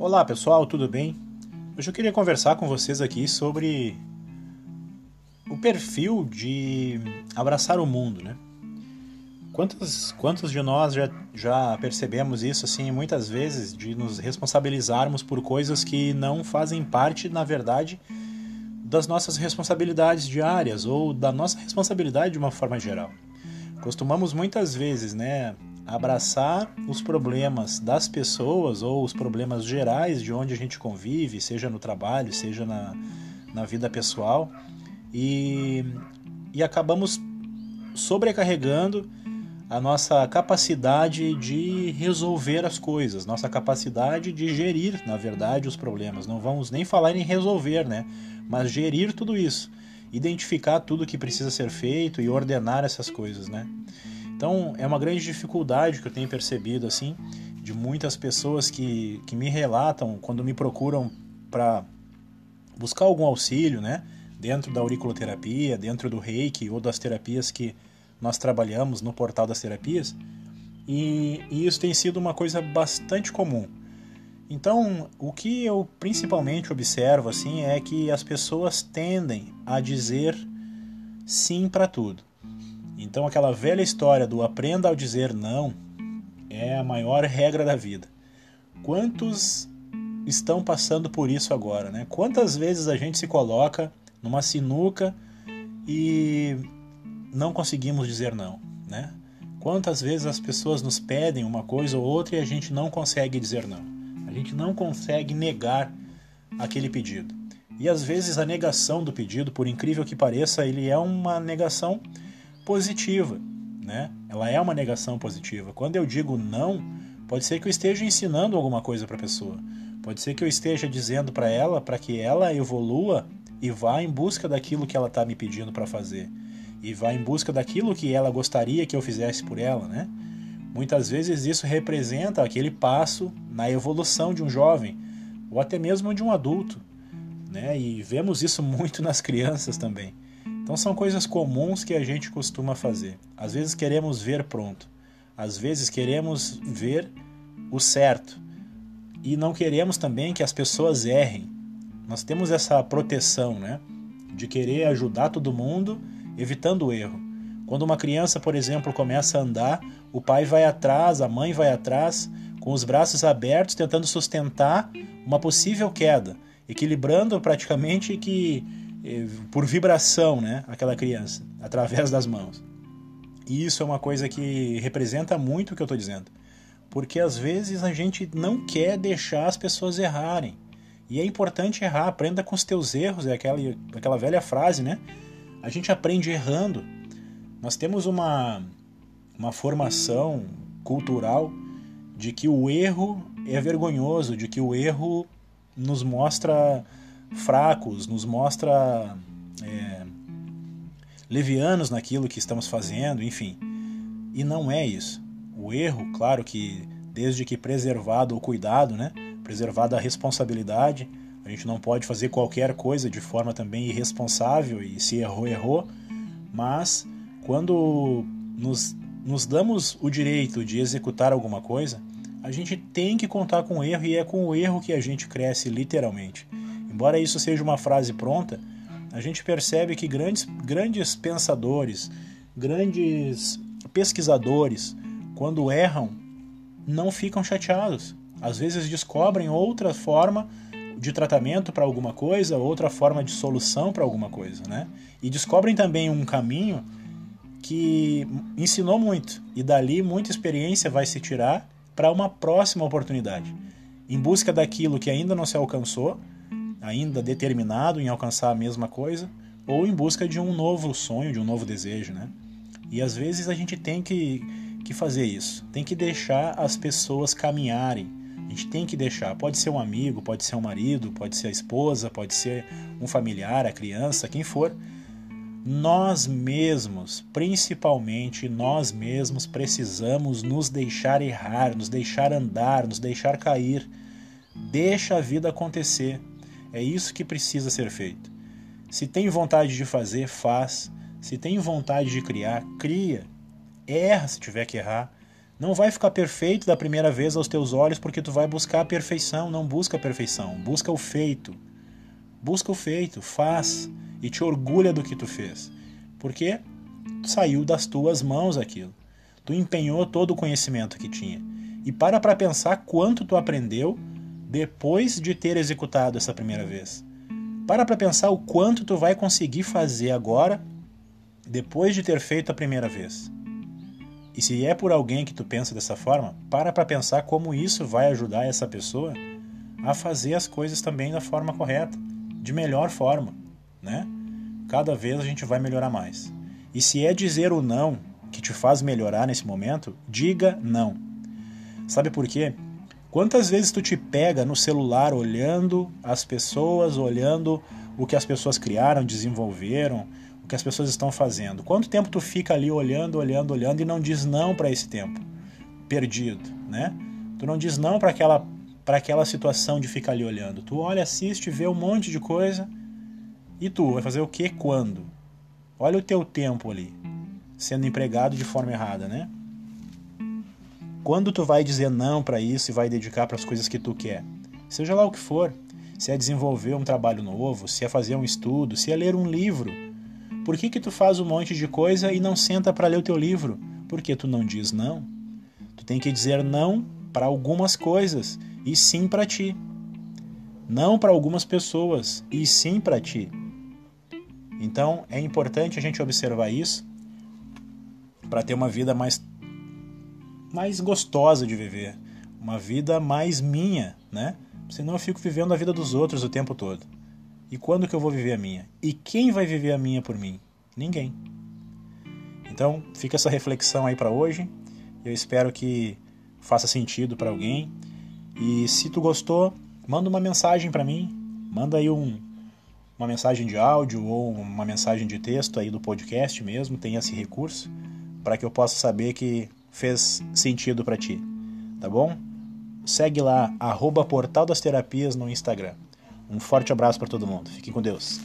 Olá pessoal, tudo bem? Hoje eu queria conversar com vocês aqui sobre o perfil de abraçar o mundo, né? Quantos, quantos de nós já, já percebemos isso assim muitas vezes de nos responsabilizarmos por coisas que não fazem parte, na verdade, das nossas responsabilidades diárias ou da nossa responsabilidade de uma forma geral. Costumamos muitas vezes, né, abraçar os problemas das pessoas ou os problemas gerais de onde a gente convive, seja no trabalho, seja na, na vida pessoal, e, e acabamos sobrecarregando a nossa capacidade de resolver as coisas, nossa capacidade de gerir, na verdade, os problemas. Não vamos nem falar em resolver, né? Mas gerir tudo isso, identificar tudo que precisa ser feito e ordenar essas coisas, né? Então é uma grande dificuldade que eu tenho percebido assim de muitas pessoas que, que me relatam quando me procuram para buscar algum auxílio, né? Dentro da auriculoterapia, dentro do reiki ou das terapias que nós trabalhamos no portal das terapias. E, e isso tem sido uma coisa bastante comum. Então, o que eu principalmente observo assim é que as pessoas tendem a dizer sim para tudo. Então, aquela velha história do aprenda ao dizer não é a maior regra da vida. Quantos estão passando por isso agora, né? Quantas vezes a gente se coloca numa sinuca e não conseguimos dizer não, né? Quantas vezes as pessoas nos pedem uma coisa ou outra e a gente não consegue dizer não. A gente não consegue negar aquele pedido. E às vezes a negação do pedido, por incrível que pareça, ele é uma negação positiva, né? Ela é uma negação positiva. Quando eu digo não, pode ser que eu esteja ensinando alguma coisa para a pessoa. Pode ser que eu esteja dizendo para ela para que ela evolua e vá em busca daquilo que ela está me pedindo para fazer e vá em busca daquilo que ela gostaria que eu fizesse por ela, né? Muitas vezes isso representa aquele passo na evolução de um jovem ou até mesmo de um adulto, né? E vemos isso muito nas crianças também. Então são coisas comuns que a gente costuma fazer. Às vezes queremos ver pronto, às vezes queremos ver o certo e não queremos também que as pessoas errem. Nós temos essa proteção, né, de querer ajudar todo mundo, evitando o erro. Quando uma criança, por exemplo, começa a andar, o pai vai atrás, a mãe vai atrás, com os braços abertos, tentando sustentar uma possível queda, equilibrando praticamente que por vibração, né, aquela criança, através das mãos. E isso é uma coisa que representa muito o que eu estou dizendo. Porque às vezes a gente não quer deixar as pessoas errarem. E é importante errar, aprenda com os teus erros, é aquela, aquela velha frase, né? A gente aprende errando. Nós temos uma, uma formação cultural de que o erro é vergonhoso, de que o erro nos mostra fracos, nos mostra é, levianos naquilo que estamos fazendo, enfim. E não é isso. O erro, claro que desde que preservado o cuidado, né? preservada a responsabilidade, a gente não pode fazer qualquer coisa de forma também irresponsável e se errou, errou, mas quando nos, nos damos o direito de executar alguma coisa, a gente tem que contar com o erro e é com o erro que a gente cresce literalmente. Embora isso seja uma frase pronta, a gente percebe que grandes, grandes pensadores, grandes pesquisadores, quando erram, não ficam chateados. Às vezes descobrem outra forma de tratamento para alguma coisa, outra forma de solução para alguma coisa, né? E descobrem também um caminho que ensinou muito e dali muita experiência vai se tirar para uma próxima oportunidade, em busca daquilo que ainda não se alcançou ainda determinado em alcançar a mesma coisa, ou em busca de um novo sonho, de um novo desejo, né? E às vezes a gente tem que, que fazer isso, tem que deixar as pessoas caminharem. A gente tem que deixar, pode ser um amigo, pode ser um marido, pode ser a esposa, pode ser um familiar, a criança, quem for. Nós mesmos, principalmente nós mesmos, precisamos nos deixar errar, nos deixar andar, nos deixar cair. Deixa a vida acontecer. É isso que precisa ser feito. Se tem vontade de fazer, faz. Se tem vontade de criar, cria. Erra se tiver que errar. Não vai ficar perfeito da primeira vez aos teus olhos porque tu vai buscar a perfeição. Não busca a perfeição, busca o feito. Busca o feito, faz e te orgulha do que tu fez. Porque saiu das tuas mãos aquilo. Tu empenhou todo o conhecimento que tinha. E para para pensar quanto tu aprendeu depois de ter executado essa primeira vez. Para para pensar o quanto tu vai conseguir fazer agora depois de ter feito a primeira vez. E se é por alguém que tu pensa dessa forma, para para pensar como isso vai ajudar essa pessoa a fazer as coisas também da forma correta, de melhor forma, né? Cada vez a gente vai melhorar mais. E se é dizer o não que te faz melhorar nesse momento, diga não. Sabe por quê? Quantas vezes tu te pega no celular olhando as pessoas, olhando o que as pessoas criaram, desenvolveram, que as pessoas estão fazendo. Quanto tempo tu fica ali olhando, olhando, olhando e não diz não para esse tempo perdido, né? Tu não diz não para aquela para aquela situação de ficar ali olhando. Tu olha, assiste, vê um monte de coisa e tu vai fazer o que quando? Olha o teu tempo ali sendo empregado de forma errada, né? Quando tu vai dizer não para isso e vai dedicar para as coisas que tu quer? Seja lá o que for, se é desenvolver um trabalho novo, se é fazer um estudo, se é ler um livro, por que que tu faz um monte de coisa e não senta para ler o teu livro? Porque tu não diz não. Tu tem que dizer não para algumas coisas e sim para ti. Não para algumas pessoas e sim para ti. Então é importante a gente observar isso para ter uma vida mais mais gostosa de viver, uma vida mais minha, né? Senão eu fico vivendo a vida dos outros o tempo todo. E quando que eu vou viver a minha? E quem vai viver a minha por mim? Ninguém. Então, fica essa reflexão aí para hoje. Eu espero que faça sentido para alguém. E se tu gostou, manda uma mensagem para mim. Manda aí um, uma mensagem de áudio ou uma mensagem de texto aí do podcast mesmo, tem esse recurso para que eu possa saber que fez sentido para ti. Tá bom? Segue lá arroba Portal das Terapias no Instagram. Um forte abraço para todo mundo. Fiquem com Deus.